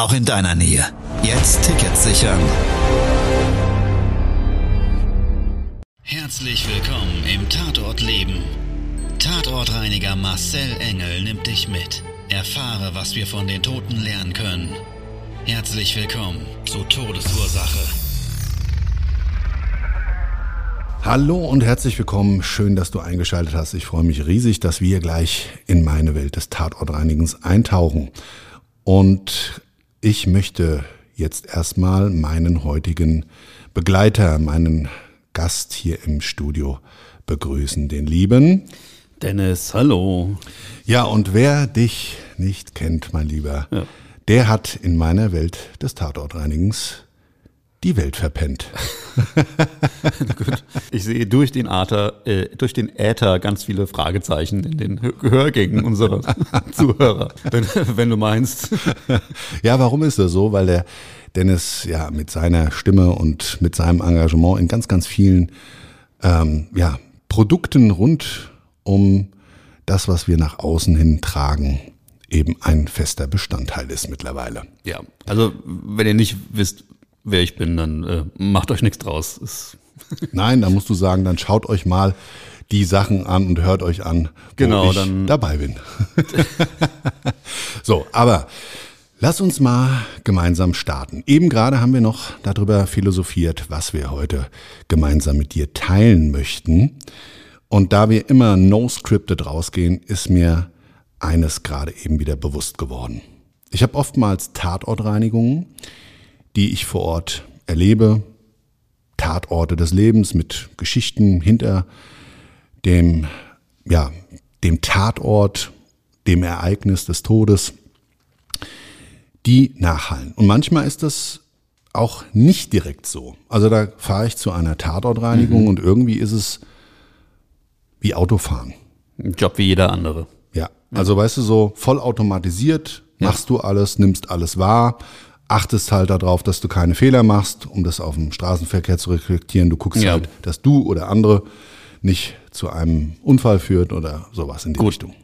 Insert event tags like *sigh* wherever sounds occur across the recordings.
auch in deiner Nähe. Jetzt Tickets sichern. Herzlich willkommen im Tatort Leben. Tatortreiniger Marcel Engel nimmt dich mit. Erfahre, was wir von den Toten lernen können. Herzlich willkommen zu Todesursache. Hallo und herzlich willkommen. Schön, dass du eingeschaltet hast. Ich freue mich riesig, dass wir gleich in meine Welt des Tatortreinigens eintauchen. Und ich möchte jetzt erstmal meinen heutigen Begleiter, meinen Gast hier im Studio begrüßen, den lieben Dennis, hallo. Ja, und wer dich nicht kennt, mein Lieber, Ja. der hat in meiner Welt des Tatortreinigens die Welt verpennt. *laughs* Gut. Ich sehe durch den, Ater, äh, durch den Äther ganz viele Fragezeichen in den Hö- Gehörgängen unserer *laughs* Zuhörer, wenn, wenn du meinst. *laughs* Ja, warum ist das so? Weil der Dennis ja mit seiner Stimme und mit seinem Engagement in ganz, ganz vielen ähm, ja, Produkten rund um das, was wir nach außen hin tragen, eben ein fester Bestandteil ist mittlerweile. Ja, also wenn ihr nicht wisst, wer ich bin, dann äh, macht euch nichts draus. Ist, *laughs* Nein, da musst du sagen, dann schaut euch mal die Sachen an und hört euch an, wo Genau, ich dann- dabei bin. *laughs* so, aber lass uns mal gemeinsam starten. Eben gerade haben wir noch darüber philosophiert, was wir heute gemeinsam mit dir teilen möchten. Und da wir immer no scripted rausgehen, ist mir eines gerade eben wieder bewusst geworden. Ich habe oftmals Tatortreinigungen, die ich vor Ort erlebe, Tatorte des Lebens mit Geschichten hinter dem, ja, dem Tatort, dem Ereignis des Todes, die nachhallen. Und manchmal ist das auch nicht direkt so. Also da fahre ich zu einer Tatortreinigung und irgendwie ist es wie Autofahren. ein Job wie jeder andere. Ja, also weißt du, so vollautomatisiert machst du alles, nimmst alles wahr, achtest halt darauf, dass du keine Fehler machst, um das auf dem Straßenverkehr zu reflektieren. Du guckst Ja. halt, dass du oder andere nicht zu einem Unfall führt oder sowas in die Richtung.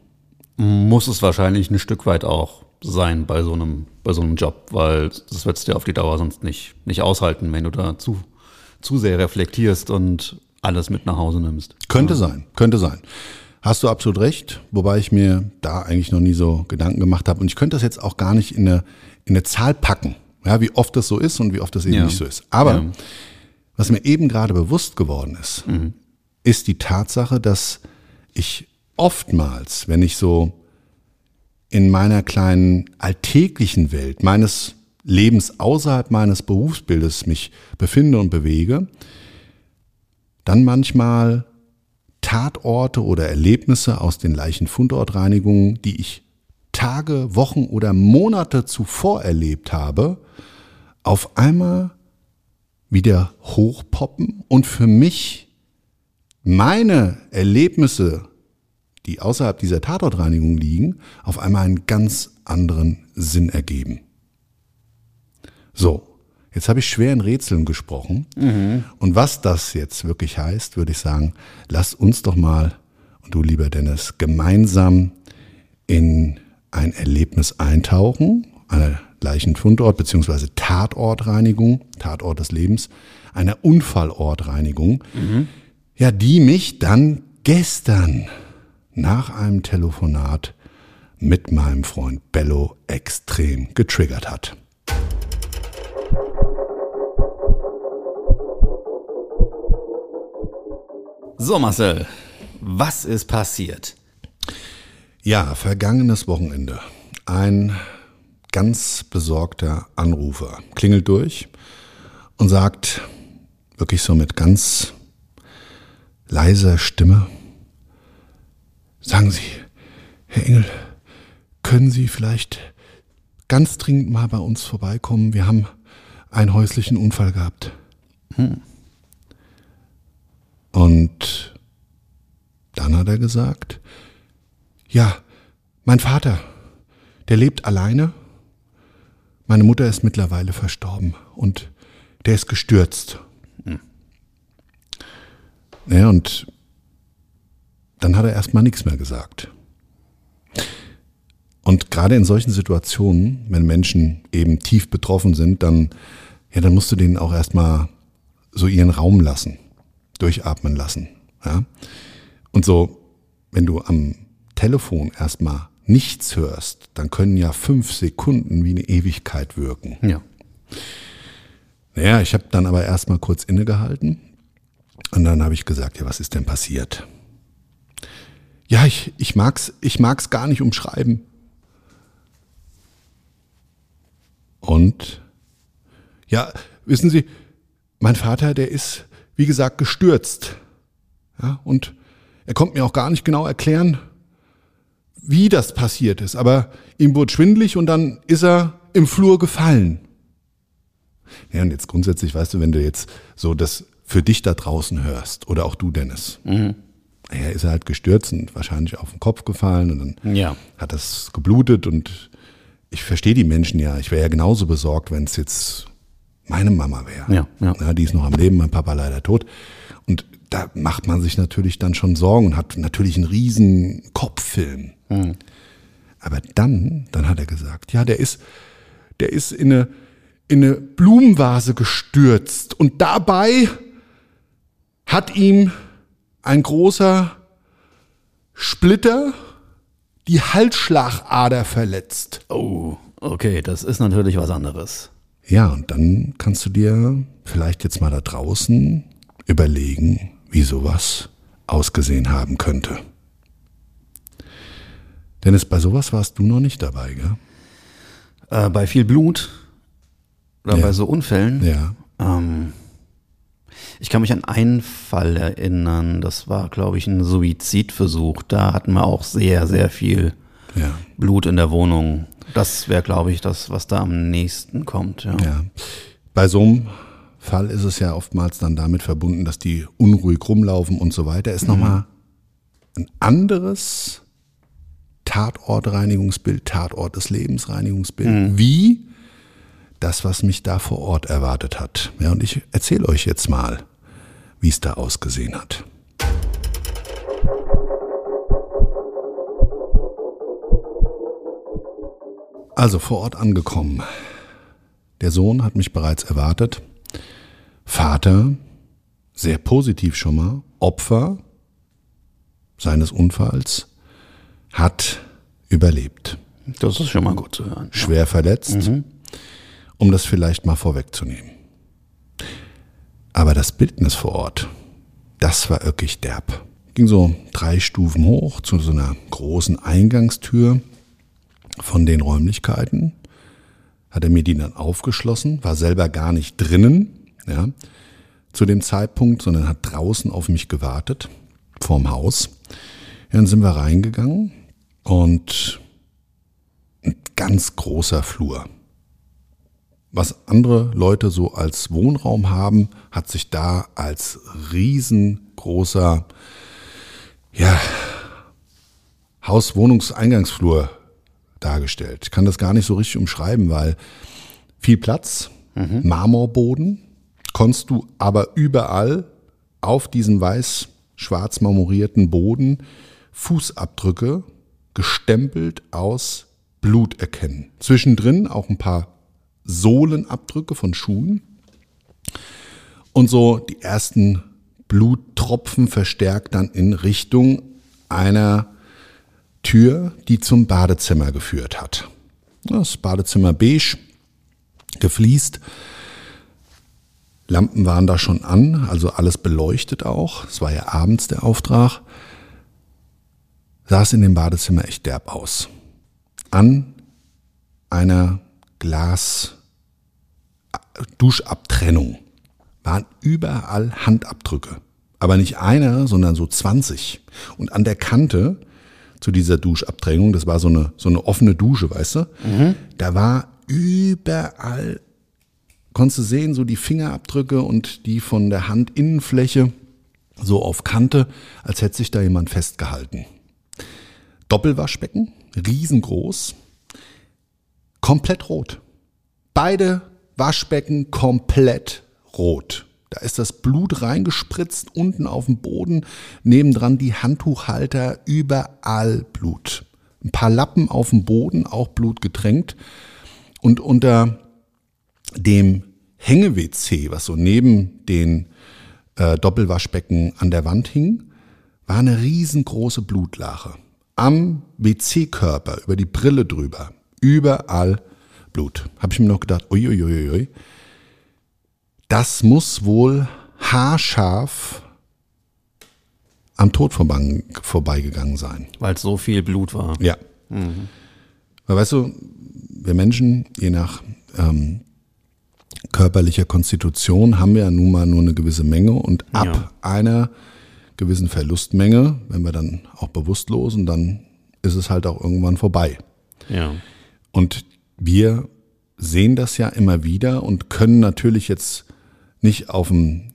Muss es wahrscheinlich ein Stück weit auch sein bei so einem, bei so einem Job, weil das wird es dir auf die Dauer sonst nicht, nicht aushalten, wenn du da zu, zu sehr reflektierst und alles mit nach Hause nimmst. Könnte sein, könnte sein. Hast du absolut recht, wobei ich mir da eigentlich noch nie so Gedanken gemacht habe. Und ich könnte das jetzt auch gar nicht in eine, in eine Zahl packen, ja, wie oft das so ist und wie oft das eben Ja. nicht so ist. Aber Ja. was mir eben gerade bewusst geworden ist, ist die Tatsache, dass ich oftmals, wenn ich so in meiner kleinen alltäglichen Welt meines Lebens außerhalb meines Berufsbildes mich befinde und bewege, dann manchmal Tatorte oder Erlebnisse aus den Leichenfundortreinigungen, die ich Tage, Wochen oder Monate zuvor erlebt habe, auf einmal wieder hochpoppen und für mich meine Erlebnisse, die außerhalb dieser Tatortreinigung liegen, auf einmal einen ganz anderen Sinn ergeben. So, jetzt habe ich schwer in Rätseln gesprochen. Und was das jetzt wirklich heißt, würde ich sagen, lass uns doch mal, und du lieber Dennis, gemeinsam in ein Erlebnis eintauchen, einer Leichenfundort bzw. Tatortreinigung, Tatort des Lebens, einer Unfallortreinigung, ja, die mich dann gestern nach einem Telefonat mit meinem Freund Bello extrem getriggert hat. So, Marcel, was ist passiert? Ja, vergangenes Wochenende. Ein ganz besorgter Anrufer klingelt durch und sagt wirklich so mit ganz leiser Stimme, sagen Sie, Herr Engel, können Sie vielleicht ganz dringend mal bei uns vorbeikommen? Wir haben einen häuslichen Unfall gehabt. Und dann hat er gesagt, ja, mein Vater, der lebt alleine. Meine Mutter ist mittlerweile verstorben und der ist gestürzt. Ja, und dann hat er erstmal nichts mehr gesagt. Und gerade in solchen Situationen, wenn Menschen eben tief betroffen sind, dann, ja, dann musst du denen auch erstmal so ihren Raum lassen, durchatmen lassen. Ja? Und so, wenn du am Telefon erstmal nichts hörst, dann können ja fünf Sekunden wie eine Ewigkeit wirken. Ja. Naja, ich habe dann aber erstmal kurz innegehalten und dann habe ich gesagt, ja, was ist denn passiert? Ja, ich, ich mag's, ich mag's gar nicht umschreiben. Und ja, wissen Sie, mein Vater, der ist, wie gesagt, gestürzt. Ja, und er konnte mir auch gar nicht genau erklären, wie das passiert ist. Aber ihm wurde schwindlig und dann ist er im Flur gefallen. Ja, und jetzt grundsätzlich, weißt du, wenn du jetzt so das für dich da draußen hörst, oder auch du, Dennis, mhm. ja, ist er halt gestürzt und wahrscheinlich auf den Kopf gefallen und dann Ja. hat das geblutet und ich verstehe die Menschen ja. Ich wäre ja genauso besorgt, wenn es jetzt meine Mama wäre. Ja, ja. die ist noch am Leben, mein Papa leider tot. Und da macht man sich natürlich dann schon Sorgen und hat natürlich einen riesen Kopffilm. Aber dann, dann hat er gesagt, ja, der ist, der ist in eine, in eine Blumenvase gestürzt und dabei hat ihm ein großer Splitter die Halsschlagader verletzt. Oh, okay, das ist natürlich was anderes. Ja, und dann kannst du dir vielleicht jetzt mal da draußen überlegen, wie sowas ausgesehen haben könnte. Dennis, bei sowas warst du noch nicht dabei, gell? Äh, bei viel Blut oder Ja. bei so Unfällen. Ja. Ähm, ich kann mich an einen Fall erinnern, das war, glaube ich, ein Suizidversuch. Da hatten wir auch sehr, sehr viel Ja. Blut in der Wohnung. Das wäre, glaube ich, das, was da am nächsten kommt. Ja. Ja. Bei so einem Fall ist es ja oftmals dann damit verbunden, dass die unruhig rumlaufen und so weiter. Ist nochmal ein anderes Tatortreinigungsbild, Tatort des Lebensreinigungsbild, wie das, was mich da vor Ort erwartet hat. Ja, und ich erzähle euch jetzt mal, wie es da ausgesehen hat. Also vor Ort angekommen. Der Sohn hat mich bereits erwartet. Vater, sehr positiv schon mal, Opfer seines Unfalls, hat überlebt. Das ist schon mal gut zu hören. Schwer verletzt, um das vielleicht mal vorwegzunehmen. Aber das Bildnis vor Ort, das war wirklich derb. Ging so drei Stufen hoch zu so einer großen Eingangstür von den Räumlichkeiten. Hat er mir die dann aufgeschlossen, war selber gar nicht drinnen, ja, zu dem Zeitpunkt, sondern hat draußen auf mich gewartet, vorm Haus. Dann sind wir reingegangen und ein ganz großer Flur. Was andere Leute so als Wohnraum haben, hat sich da als riesengroßer ja, Haus-Wohnungseingangsflur dargestellt. Ich kann das gar nicht so richtig umschreiben, weil viel Platz, Marmorboden, konntest du aber überall auf diesem weiß-schwarz marmorierten Boden Fußabdrücke gestempelt aus Blut erkennen. Zwischendrin auch ein paar Sohlenabdrücke von Schuhen und so die ersten Bluttropfen verstärkt dann in Richtung einer Tür, die zum Badezimmer geführt hat. Das Badezimmer beige, gefliest. Lampen waren da schon an, also alles beleuchtet auch. Es war ja abends der Auftrag. Sah es in dem Badezimmer echt derb aus. An einer Glas-Duschabtrennung waren überall Handabdrücke. Aber nicht einer, sondern so 20. Und an der Kante zu dieser Duschabdrängung. Das war so eine, so eine offene Dusche, weißt du? Da war überall, konntest du sehen, so die Fingerabdrücke und die von der Handinnenfläche so auf Kante, als hätte sich da jemand festgehalten. Doppelwaschbecken, riesengroß, komplett rot. Beide Waschbecken komplett rot. Da ist das Blut reingespritzt, unten auf dem Boden, nebendran die Handtuchhalter, überall Blut. Ein paar Lappen auf dem Boden, auch Blut getränkt. Und unter dem Hänge-WC, was so neben den äh, Doppelwaschbecken an der Wand hing, war eine riesengroße Blutlache. Am WC-Körper, über die Brille drüber, überall Blut. Habe ich mir noch gedacht, uiuiuiui, das muss wohl haarscharf am Tod vorbei- vorbeigegangen sein. Weil es so viel Blut war. Ja. Weil weißt du, wir Menschen, je nach ähm, körperlicher Konstitution, haben wir ja nun mal nur eine gewisse Menge und ab Ja. einer gewissen Verlustmenge, wenn wir dann auch bewusstlos und dann ist es halt auch irgendwann vorbei. Ja. Und wir sehen das ja immer wieder und können natürlich jetzt nicht auf ein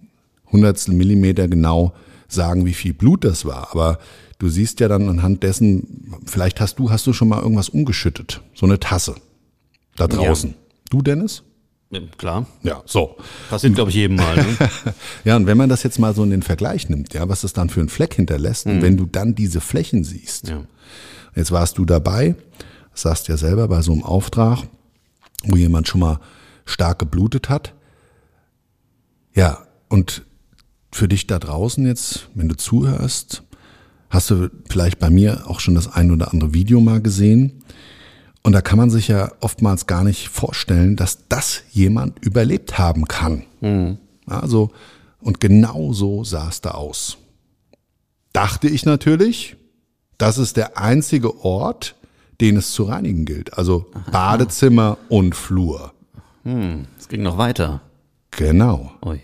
Hundertstel Millimeter genau sagen, wie viel Blut das war. Aber du siehst ja dann anhand dessen, vielleicht hast du, hast du schon mal irgendwas umgeschüttet. So eine Tasse. Da draußen. Du, Dennis? Ja, Klar. Ja, so. Passiert, glaube ich, jedem Mal. Ne? *laughs* Ja, und wenn man das jetzt mal so in den Vergleich nimmt, ja, was das dann für einen Fleck hinterlässt, und wenn du dann diese Flächen siehst, ja. Jetzt warst du dabei, sagst ja selber bei so einem Auftrag, wo jemand schon mal stark geblutet hat. Ja, und für dich da draußen jetzt, wenn du zuhörst, hast du vielleicht bei mir auch schon das ein oder andere Video mal gesehen. Und da kann man sich ja oftmals gar nicht vorstellen, dass das jemand überlebt haben kann. Also, und genau so sah es da aus. Dachte ich natürlich, das ist der einzige Ort, den es zu reinigen gilt. Also Badezimmer und Flur. Es ging noch weiter. Genau. Ui.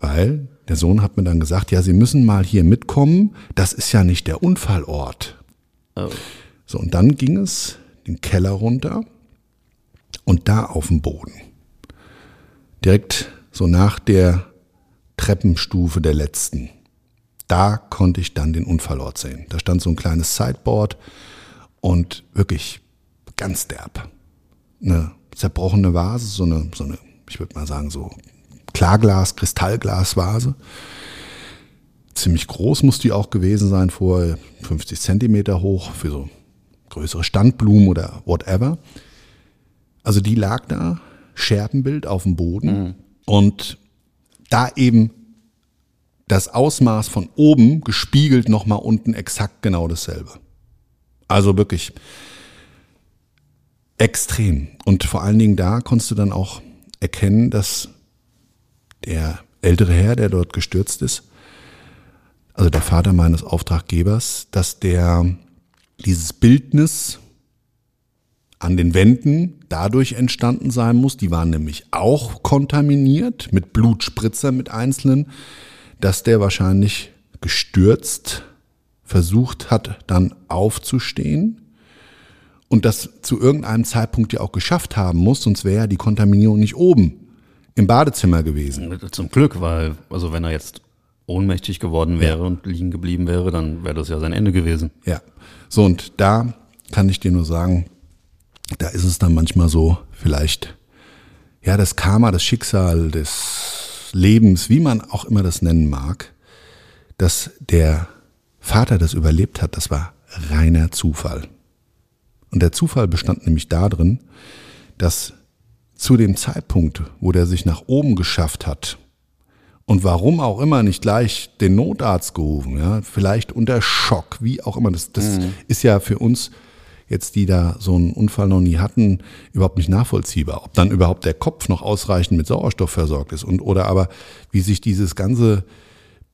Weil der Sohn hat mir dann gesagt, ja, Sie müssen mal hier mitkommen. Das ist ja nicht der Unfallort. Oh. So, und dann ging es den Keller runter und da auf dem Boden. Direkt so nach der Treppenstufe der letzten. Da konnte ich dann den Unfallort sehen. Da stand so ein kleines Sideboard und wirklich ganz derb. Eine zerbrochene Vase, so eine, so eine ich würde mal sagen, so Klarglas, Kristallglasvase. Ziemlich groß muss die auch gewesen sein, vor 50 Zentimeter hoch, für so größere Standblumen oder whatever. Also die lag da, Scherbenbild auf dem Boden und da eben das Ausmaß von oben gespiegelt nochmal unten exakt genau dasselbe. Also wirklich extrem. Und vor allen Dingen da konntest du dann auch erkennen, dass der ältere Herr, der dort gestürzt ist, also der Vater meines Auftraggebers, dass der dieses Bildnis an den Wänden dadurch entstanden sein muss, die waren nämlich auch kontaminiert mit Blutspritzer mit einzelnen, dass der wahrscheinlich gestürzt versucht hat, dann aufzustehen und das zu irgendeinem Zeitpunkt ja auch geschafft haben muss, sonst wäre ja die Kontaminierung nicht oben im Badezimmer gewesen. Zum Glück, weil, also wenn er jetzt ohnmächtig geworden wäre und liegen geblieben wäre, dann wäre das ja sein Ende gewesen. Ja, so und da kann ich dir nur sagen, da ist es dann manchmal so, vielleicht, ja, das Karma, das Schicksal des Lebens, wie man auch immer das nennen mag, dass der Vater das überlebt hat, das war reiner Zufall. Und der Zufall bestand nämlich darin, dass zu dem Zeitpunkt, wo der sich nach oben geschafft hat, und warum auch immer nicht gleich den Notarzt gerufen, ja, vielleicht unter Schock, wie auch immer, das, das ist ja für uns jetzt, die da so einen Unfall noch nie hatten, überhaupt nicht nachvollziehbar. Ob dann überhaupt der Kopf noch ausreichend mit Sauerstoff versorgt ist und oder aber wie sich dieses ganze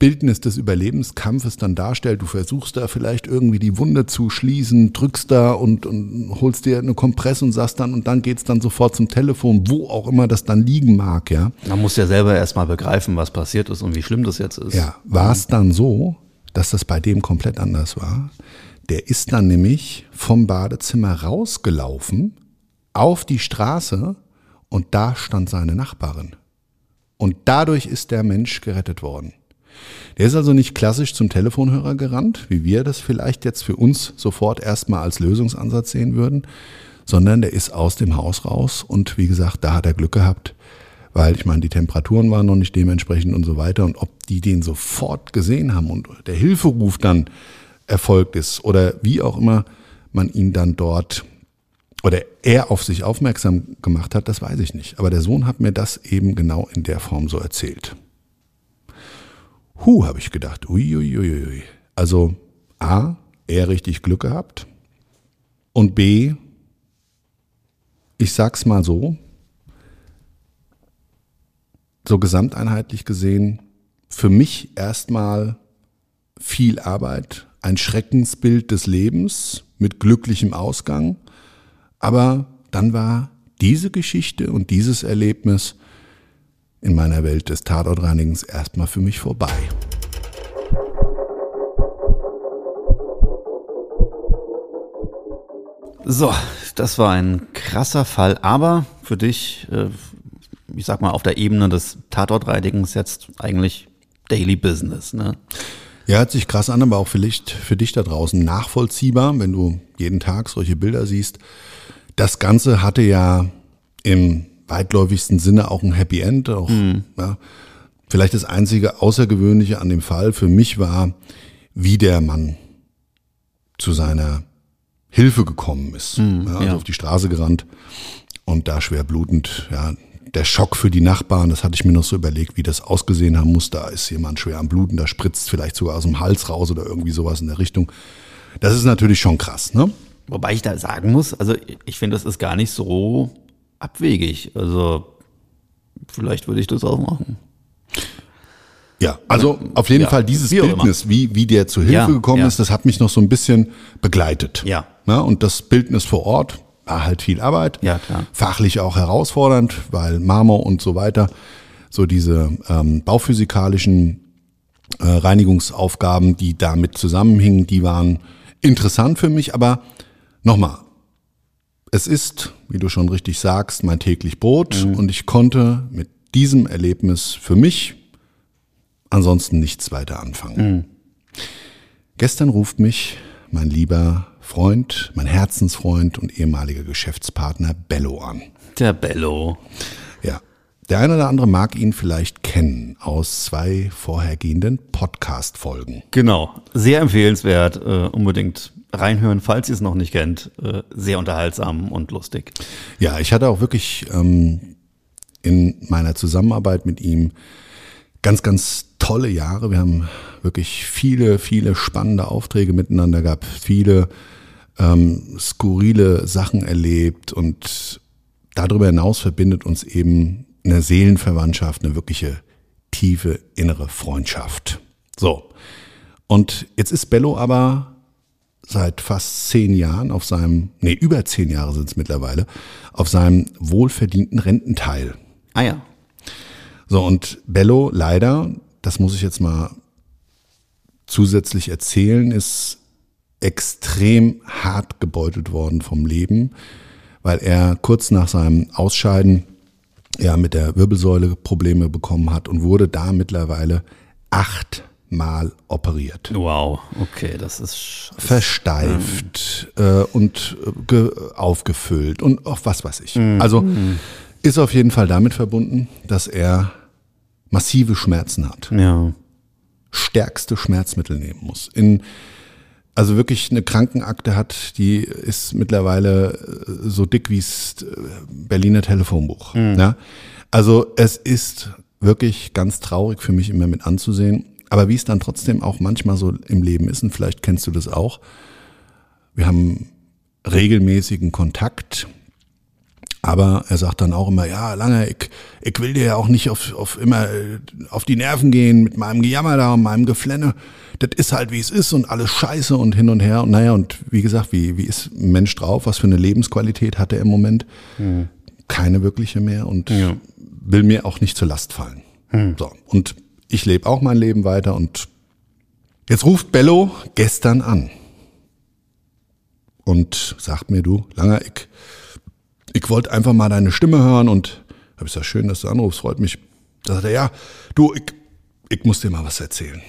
Bildnis des Überlebenskampfes dann darstellt. Du versuchst da vielleicht irgendwie die Wunde zu schließen, drückst da und, und holst dir eine Kompresse und sagst dann, und dann geht's dann sofort zum Telefon, wo auch immer das dann liegen mag, ja. Man muss ja selber erstmal begreifen, was passiert ist und wie schlimm das jetzt ist. Ja, war es dann so, dass das bei dem komplett anders war? Der ist dann nämlich vom Badezimmer rausgelaufen auf die Straße und da stand seine Nachbarin. Und dadurch ist der Mensch gerettet worden. Der ist also nicht klassisch zum Telefonhörer gerannt, wie wir das vielleicht jetzt für uns sofort erstmal als Lösungsansatz sehen würden, sondern der ist aus dem Haus raus und wie gesagt, da hat er Glück gehabt, weil ich meine, die Temperaturen waren noch nicht dementsprechend und so weiter und ob die den sofort gesehen haben und der Hilferuf dann erfolgt ist oder wie auch immer man ihn dann dort oder er auf sich aufmerksam gemacht hat, das weiß ich nicht. Aber der Sohn hat mir das eben genau in der Form so erzählt. Hu, habe ich gedacht. Uiuiuiui. Also A, er richtig Glück gehabt. Und B, ich sag's mal so, so gesamteinheitlich gesehen, für mich erstmal viel Arbeit, ein Schreckensbild des Lebens mit glücklichem Ausgang. Aber dann war diese Geschichte und dieses Erlebnis in meiner Welt des Tatortreinigens erstmal für mich vorbei. So, das war ein krasser Fall, aber für dich, äh, ich sag mal, auf der Ebene des Tatortreinigens jetzt eigentlich Daily Business, ne? Ja, hört sich krass an, aber auch vielleicht für dich da draußen nachvollziehbar, wenn du jeden Tag solche Bilder siehst. Das Ganze hatte ja im weitläufigsten Sinne auch ein Happy End. Auch, mhm. ja, vielleicht das einzige Außergewöhnliche an dem Fall für mich war, wie der Mann zu seiner Hilfe gekommen ist. Mhm, ja, also ja. auf die Straße gerannt und da schwer blutend, ja, der Schock für die Nachbarn, das hatte ich mir noch so überlegt, wie das ausgesehen haben muss. Da ist jemand schwer am Bluten, da spritzt vielleicht sogar aus dem Hals raus oder irgendwie sowas in der Richtung. Das ist natürlich schon krass, ne? Wobei ich da sagen muss, also ich finde, das ist gar nicht so abwegig. Also vielleicht würde ich das auch machen. Ja, also auf jeden ja, Fall dieses wie Bildnis, wie, wie der zu Hilfe ja, gekommen ja. ist, das hat mich noch so ein bisschen begleitet. Ja. Na, und das Bildnis vor Ort war halt viel Arbeit. Ja, klar. Fachlich auch herausfordernd, weil Marmor und so weiter, so diese ähm, bauphysikalischen äh, Reinigungsaufgaben, die damit zusammenhingen, die waren interessant für mich, aber nochmal, es ist, wie du schon richtig sagst, mein täglich Brot mhm. und ich konnte mit diesem Erlebnis für mich ansonsten nichts weiter anfangen. Mhm. Gestern ruft mich mein lieber Freund, mein Herzensfreund und ehemaliger Geschäftspartner Bello an. Der Bello. Ja. Der eine oder andere mag ihn vielleicht kennen aus zwei vorhergehenden Podcast-Folgen. Genau. Sehr empfehlenswert. Uh, unbedingt reinhören, falls ihr es noch nicht kennt. Äh, sehr unterhaltsam und lustig. Ja, ich hatte auch wirklich ähm, in meiner Zusammenarbeit mit ihm ganz, ganz tolle Jahre. Wir haben wirklich viele, viele spannende Aufträge miteinander gehabt, viele ähm, skurrile Sachen erlebt und darüber hinaus verbindet uns eben eine Seelenverwandtschaft, eine wirkliche tiefe innere Freundschaft. So. Und jetzt ist Bello aber seit fast zehn Jahren auf seinem, nee, über zehn Jahre sind es mittlerweile, auf seinem wohlverdienten Rententeil. Ah ja. So, und Bello leider, das muss ich jetzt mal zusätzlich erzählen, ist extrem hart gebeutelt worden vom Leben, weil er kurz nach seinem Ausscheiden ja mit der Wirbelsäule Probleme bekommen hat und wurde da mittlerweile acht Mal operiert. Wow, okay, das ist versteift ähm. äh, und äh, aufgefüllt und auch was weiß ich. Mhm. Also mhm. ist auf jeden Fall damit verbunden, dass er massive Schmerzen hat. Ja. Stärkste Schmerzmittel nehmen muss. In also wirklich eine Krankenakte hat, die ist mittlerweile äh, so dick wie das äh, Berliner Telefonbuch. Mhm. Ja? Also es ist wirklich ganz traurig für mich immer mit anzusehen. Aber wie es dann trotzdem auch manchmal so im Leben ist, und vielleicht kennst du das auch, wir haben regelmäßigen Kontakt, aber er sagt dann auch immer, ja, lange, ich, ich will dir ja auch nicht auf, auf immer äh, auf die Nerven gehen mit meinem Gejammer da und meinem Geflenne. Das ist halt, wie es ist und alles scheiße und hin und her. Und naja, und wie gesagt, wie, wie ist ein Mensch drauf? Was für eine Lebensqualität hat er im Moment? Mhm. Keine wirkliche mehr und ja. will mir auch nicht zur Last fallen. Mhm. So. Und ich lebe auch mein Leben weiter und jetzt ruft Bello gestern an. und sagt mir, du, Langer, ich, ich wollte einfach mal deine Stimme hören und habe ich gesagt, schön, dass du anrufst, freut mich. Da sagt er, ja, du, ich, ich muss dir mal was erzählen.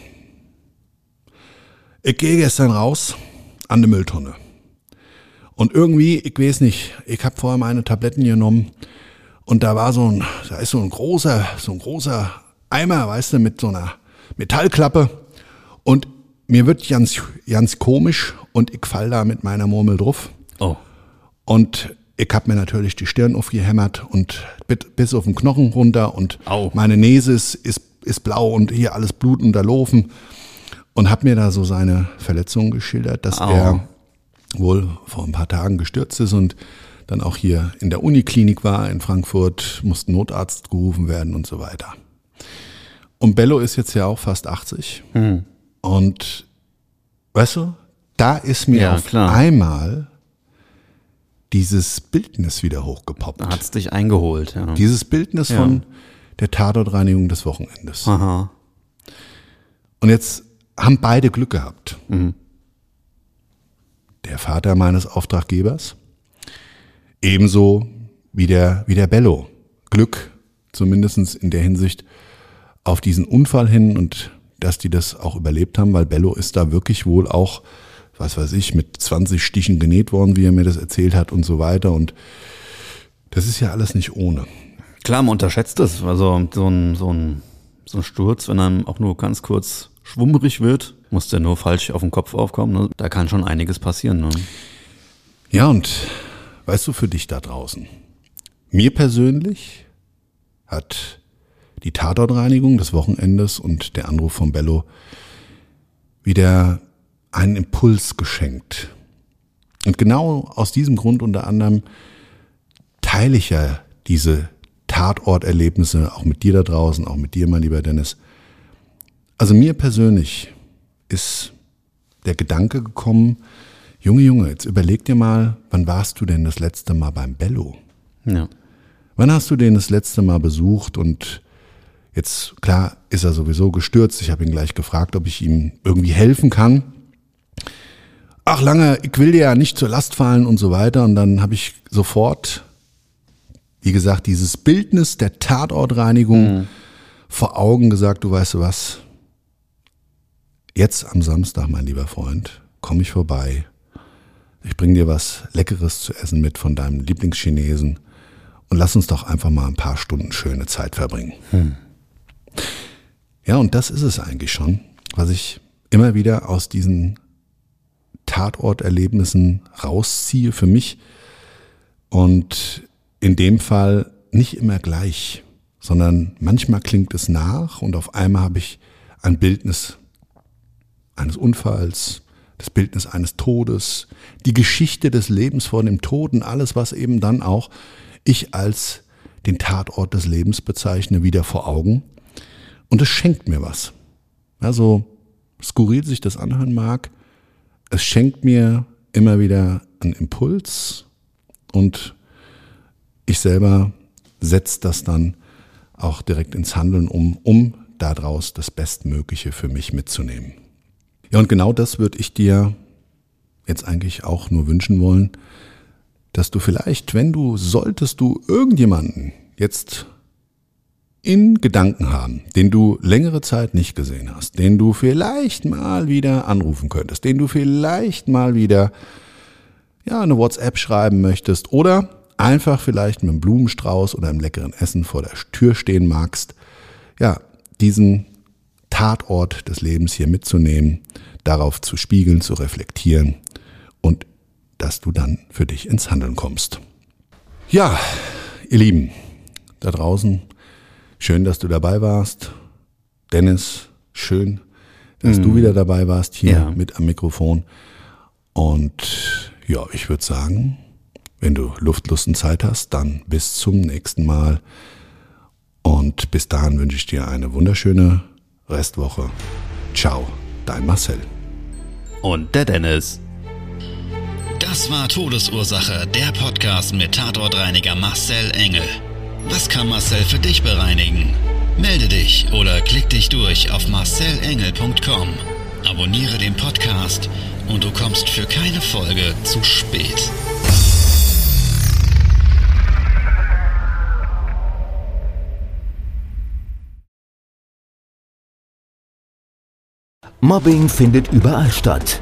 Ich gehe gestern raus an die Mülltonne. Und irgendwie, ich weiß nicht, ich habe vorher meine Tabletten genommen und da war so ein, da ist so ein großer, so ein großer Eimer, weißt du, mit so einer Metallklappe. Und mir wird ganz, ganz komisch und ich fall da mit meiner Murmel drauf. Oh. Und ich habe mir natürlich die Stirn aufgehämmert und bis auf den Knochen runter und Au. meine Nase ist, ist, ist blau und hier alles Blut unterlaufen und habe mir da so seine Verletzungen geschildert, dass Au. er wohl vor ein paar Tagen gestürzt ist und dann auch hier in der Uniklinik war in Frankfurt, musste Notarzt gerufen werden und so weiter. Und Bello ist jetzt ja auch fast 80 Hm. und weißt du, da ist mir Ja, auf klar. einmal dieses Bildnis wieder hochgepoppt. Da hat's dich eingeholt. Ja. Dieses Bildnis Ja. von der Tatortreinigung des Wochenendes. Aha. Und jetzt haben beide Glück gehabt. Mhm. Der Vater meines Auftraggebers, ebenso wie der, wie der Bello. Glück, zumindest in der Hinsicht, auf diesen Unfall hin und dass die das auch überlebt haben, weil Bello ist da wirklich wohl auch, was weiß ich, mit 20 Stichen genäht worden, wie er mir das erzählt hat und so weiter. Und das ist ja alles nicht ohne. Klar, man unterschätzt es. Also so ein, so ein, so ein Sturz, wenn einem auch nur ganz kurz schwummerig wird, muss der nur falsch auf den Kopf aufkommen. Ne? Da kann schon einiges passieren. Ne? Ja, und weißt du, für dich da draußen, mir persönlich hat die Tatortreinigung des Wochenendes und der Anruf von Bello wieder einen Impuls geschenkt. Und genau aus diesem Grund unter anderem teile ich ja diese Tatorterlebnisse auch mit dir da draußen, auch mit dir, mein lieber Dennis. Also mir persönlich ist der Gedanke gekommen, Junge, Junge, jetzt überleg dir mal, wann warst du denn das letzte Mal beim Bello? Ja. Wann hast du den das letzte Mal besucht und jetzt, klar, ist er sowieso gestürzt. Ich habe ihn gleich gefragt, ob ich ihm irgendwie helfen kann. Ach, lange, ich will dir ja nicht zur Last fallen und so weiter. Und dann habe ich sofort, wie gesagt, dieses Bildnis der Tatortreinigung vor Augen gesagt, du weißt du was, jetzt am Samstag, mein lieber Freund, komme ich vorbei. Ich bringe dir was Leckeres zu essen mit von deinem Lieblingschinesen und lass uns doch einfach mal ein paar Stunden schöne Zeit verbringen. Ja, und das ist es eigentlich schon, was ich immer wieder aus diesen Tatorterlebnissen rausziehe für mich. Und in dem Fall nicht immer gleich, sondern manchmal klingt es nach und auf einmal habe ich ein Bildnis eines Unfalls, das Bildnis eines Todes, die Geschichte des Lebens vor dem Tod und alles, was eben dann auch ich als den Tatort des Lebens bezeichne, wieder vor Augen. Und es schenkt mir was. Also skurril sich das anhören mag, es schenkt mir immer wieder einen Impuls und ich selber setze das dann auch direkt ins Handeln um, um daraus das Bestmögliche für mich mitzunehmen. Ja, und genau das würde ich dir jetzt eigentlich auch nur wünschen wollen, dass du vielleicht, wenn du, solltest du irgendjemanden jetzt in Gedanken haben, den du längere Zeit nicht gesehen hast, den du vielleicht mal wieder anrufen könntest, den du vielleicht mal wieder ja, eine WhatsApp schreiben möchtest oder einfach vielleicht mit einem Blumenstrauß oder einem leckeren Essen vor der Tür stehen magst, ja, diesen Tatort des Lebens hier mitzunehmen, darauf zu spiegeln, zu reflektieren und dass du dann für dich ins Handeln kommst. Ja, ihr Lieben, da draußen, schön, dass du dabei warst. Dennis, schön, dass du wieder dabei warst hier Ja. mit am Mikrofon. Und ja, ich würde sagen, wenn du Luft, Lust und Zeit hast, dann bis zum nächsten Mal. Und bis dahin wünsche ich dir eine wunderschöne Restwoche. Ciao, dein Marcel. Und der Dennis. Das war Todesursache, der Podcast mit Tatortreiniger Marcel Engel. Was kann Marcel für dich bereinigen? Melde dich oder klick dich durch auf marcelengel.com. Abonniere den Podcast und du kommst für keine Folge zu spät. Mobbing findet überall statt.